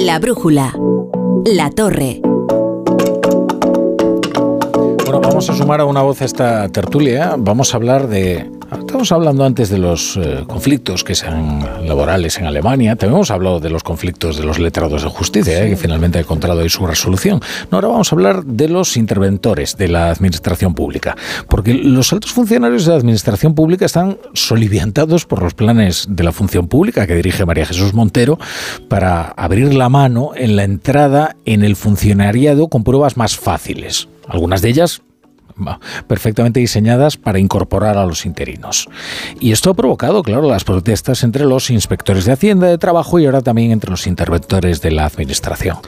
La brújula. La torre. Bueno, vamos a sumar a una voz esta tertulia. Vamos a hablar de Estamos hablando antes de los eh, conflictos que sean laborales en Alemania. También hemos hablado de los conflictos de los letrados de justicia, eh, que finalmente ha encontrado ahí su resolución. ahora vamos a hablar de los interventores de la administración pública. Porque los altos funcionarios de la administración pública están soliviantados por los planes de la función pública que dirige María Jesús Montero para abrir la mano en la entrada en el funcionariado con pruebas más fáciles. Algunas de ellas perfectamente diseñadas para incorporar a los interinos. Y esto ha provocado, claro, las protestas entre los inspectores de Hacienda de Trabajo y ahora también entre los interventores de la Administración.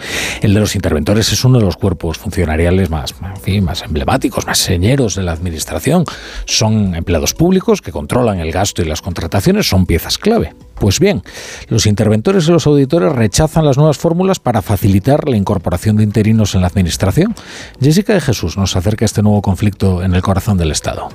El de los interventores es uno de los cuerpos funcionariales más, más emblemáticos, más señeros de la Administración. Son empleados públicos que controlan el gasto y las contrataciones, son piezas clave. Pues bien, los interventores y los auditores rechazan las nuevas fórmulas para facilitar la incorporación de interinos en la Administración. Jessica de Jesús nos acerca a este nuevo conflicto en el corazón del Estado.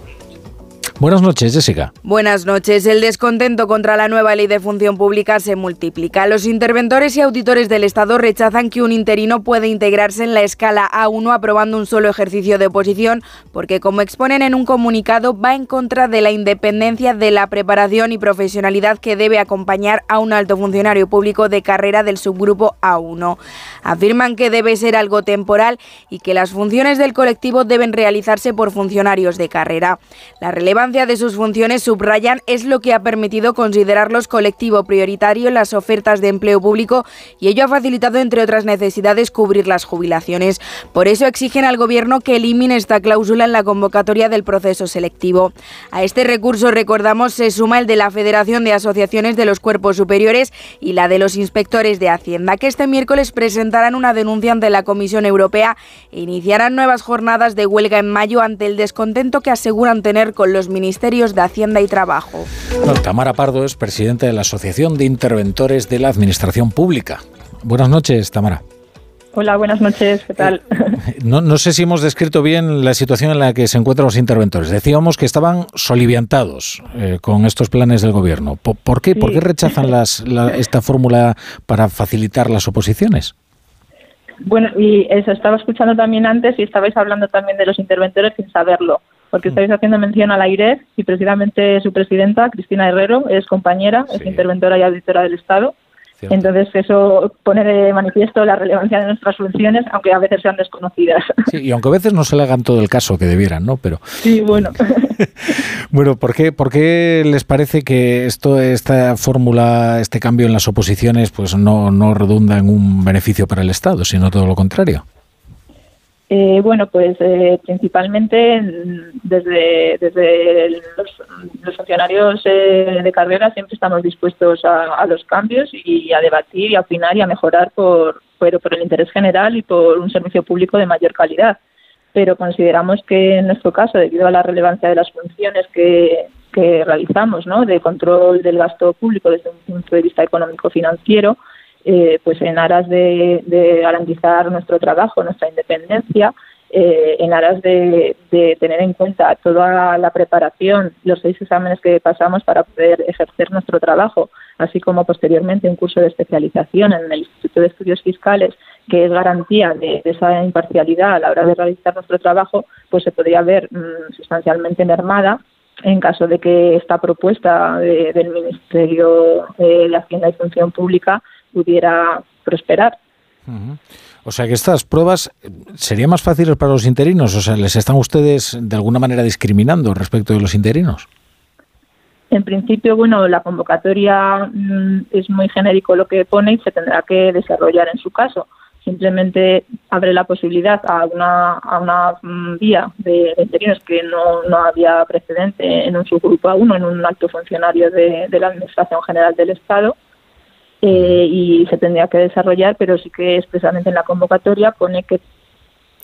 Buenas noches, Jessica. Buenas noches. El descontento contra la nueva ley de función pública se multiplica. Los interventores y auditores del Estado rechazan que un interino pueda integrarse en la escala A1 aprobando un solo ejercicio de oposición, porque, como exponen en un comunicado, va en contra de la independencia de la preparación y profesionalidad que debe acompañar a un alto funcionario público de carrera del subgrupo A1. Afirman que debe ser algo temporal y que las funciones del colectivo deben realizarse por funcionarios de carrera. La relevancia de sus funciones, subrayan, es lo que ha permitido considerarlos colectivo prioritario en las ofertas de empleo público y ello ha facilitado, entre otras necesidades, cubrir las jubilaciones. Por eso exigen al Gobierno que elimine esta cláusula en la convocatoria del proceso selectivo. A este recurso, recordamos, se suma el de la Federación de Asociaciones de los Cuerpos Superiores y la de los inspectores de Hacienda, que este miércoles presentarán una denuncia ante la Comisión Europea e iniciarán nuevas jornadas de huelga en mayo ante el descontento que aseguran tener con los ministerios de Hacienda y Trabajo. Tamara Pardo es presidenta de la Asociación de Interventores de la Administración Pública. Buenas noches, Tamara. Hola, buenas noches, ¿qué tal? Eh, no, sé si hemos descrito bien la situación en la que se encuentran los interventores. Decíamos que estaban soliviantados eh, con estos planes del gobierno. ¿Por, qué? ¿Por qué rechazan las, esta fórmula para facilitar las oposiciones? Bueno, y eso estaba escuchando también antes y estabais hablando también de los interventores sin saberlo porque estáis haciendo mención a la IREF y precisamente su presidenta, Cristina Herrero, es compañera, es interventora y auditora del Estado. Entonces eso pone de manifiesto la relevancia de nuestras funciones, aunque a veces sean desconocidas. Sí, y aunque a veces no se le hagan todo el caso que debieran, ¿no? Pero sí, bueno. bueno, ¿por qué, ¿por qué les parece que esto, esta fórmula, este cambio en las oposiciones, pues no, no redunda en un beneficio para el Estado, sino todo lo contrario? Eh, bueno, pues eh, principalmente desde, desde los, funcionarios eh, de carrera siempre estamos dispuestos a, los cambios y a debatir y a opinar y a mejorar por, por, por el interés general y por un servicio público de mayor calidad. Pero consideramos que en nuestro caso, debido a la relevancia de las funciones que, que realizamos, ¿no? de control del gasto público desde un punto de vista económico-financiero, eh, pues en aras de, garantizar nuestro trabajo, nuestra independencia, eh, en aras de, tener en cuenta toda la preparación, los seis exámenes que pasamos para poder ejercer nuestro trabajo, así como posteriormente un curso de especialización en el Instituto de Estudios Fiscales, que es garantía de, esa imparcialidad a la hora de realizar nuestro trabajo, pues se podría ver mm, sustancialmente mermada en caso de que esta propuesta del Ministerio de Hacienda y Función Pública pudiera prosperar. O sea que estas pruebas serían más fáciles para los interinos, o sea, ¿les están ustedes de alguna manera discriminando respecto de los interinos? En principio, bueno, la convocatoria mm, es muy genérico lo que pone y se tendrá que desarrollar en su caso. Simplemente abre la posibilidad a una, a una mm, vía de, interinos que no, no, había precedente en un subgrupo A1, en un alto funcionario de la Administración General del Estado, eh, y se tendría que desarrollar, pero sí que expresamente en la convocatoria pone que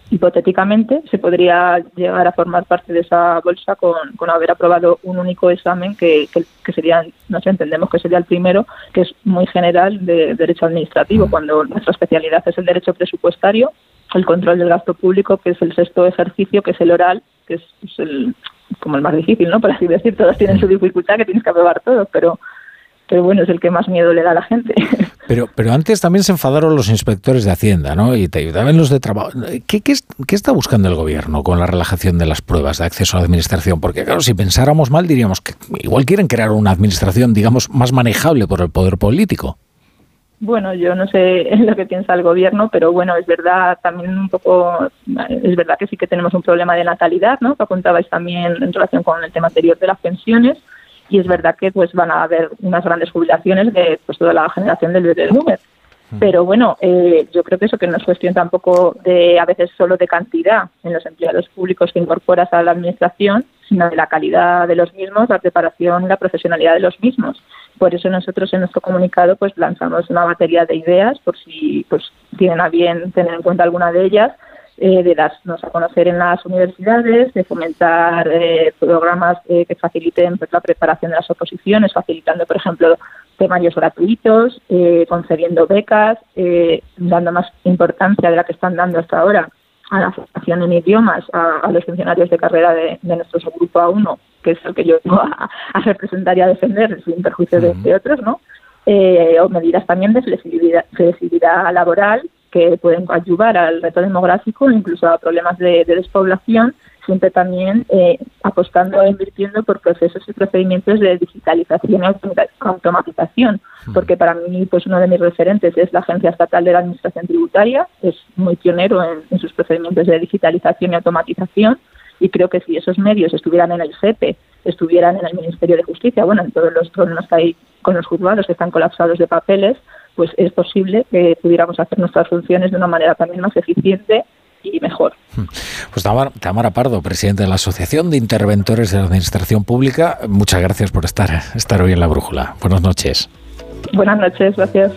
hipotéticamente se podría llegar a formar parte de esa bolsa con, con haber aprobado un único examen que, que, sería, no sé, entendemos que sería el primero, que es muy general de derecho administrativo, cuando nuestra especialidad es el derecho presupuestario, el control del gasto público, que es el sexto ejercicio, que es el oral, que es, el, como el más difícil, ¿no? Por así decir, todos tienen su dificultad, que tienes que aprobar todo, pero pero bueno, es el que más miedo le da a la gente. Pero, pero antes también se enfadaron los inspectores de Hacienda, ¿no? Y también los de trabajo. ¿Qué, qué, qué está buscando el gobierno con la relajación de las pruebas de acceso a la administración? Porque, claro, si pensáramos mal, diríamos que igual quieren crear una administración, digamos, más manejable por el poder político. Bueno, yo no sé lo que piensa el gobierno, pero bueno, es verdad también un poco, es verdad que sí que tenemos un problema de natalidad, ¿no? Que apuntabais también en relación con el tema anterior de las pensiones y es verdad que pues van a haber unas grandes jubilaciones de pues toda la generación del bebé boomer. Mm. Pero bueno, eh, yo creo que eso que no es cuestión tampoco de a veces solo de cantidad en los empleados públicos que incorporas a la administración, sino de la calidad de los mismos, la preparación la profesionalidad de los mismos. Por eso nosotros en nuestro comunicado pues lanzamos una batería de ideas por si pues tienen a bien tener en cuenta alguna de ellas eh, de darnos a conocer en las universidades, de fomentar eh, programas eh, que faciliten pues, la preparación de las oposiciones, facilitando, por ejemplo, temarios gratuitos, concediendo becas, dando más importancia de la que están dando hasta ahora a la formación en idiomas a, los funcionarios de carrera de, nuestro grupo A1, que es el que yo vengo a, representar y a defender sin perjuicio de, otros, ¿no? o medidas también de flexibilidad, flexibilidad laboral que pueden ayudar al reto demográfico, incluso a problemas de, despoblación, siempre también eh, apostando e invirtiendo por procesos y procedimientos de digitalización y automatización, porque para mí pues uno de mis referentes es la Agencia Estatal de la Administración Tributaria, es muy pionero en, sus procedimientos de digitalización y automatización, y creo que si esos medios estuvieran en el CEPE, estuvieran en el Ministerio de Justicia, bueno, en todos los problemas que hay con los juzgados que están colapsados de papeles, pues es posible que pudiéramos hacer nuestras funciones de una manera también más eficiente y mejor. Pues Tamara, Pardo, presidente de la Asociación de Interventores de la Administración Pública, muchas gracias por estar, estar hoy en la Brújula. Buenas noches. Buenas noches, gracias.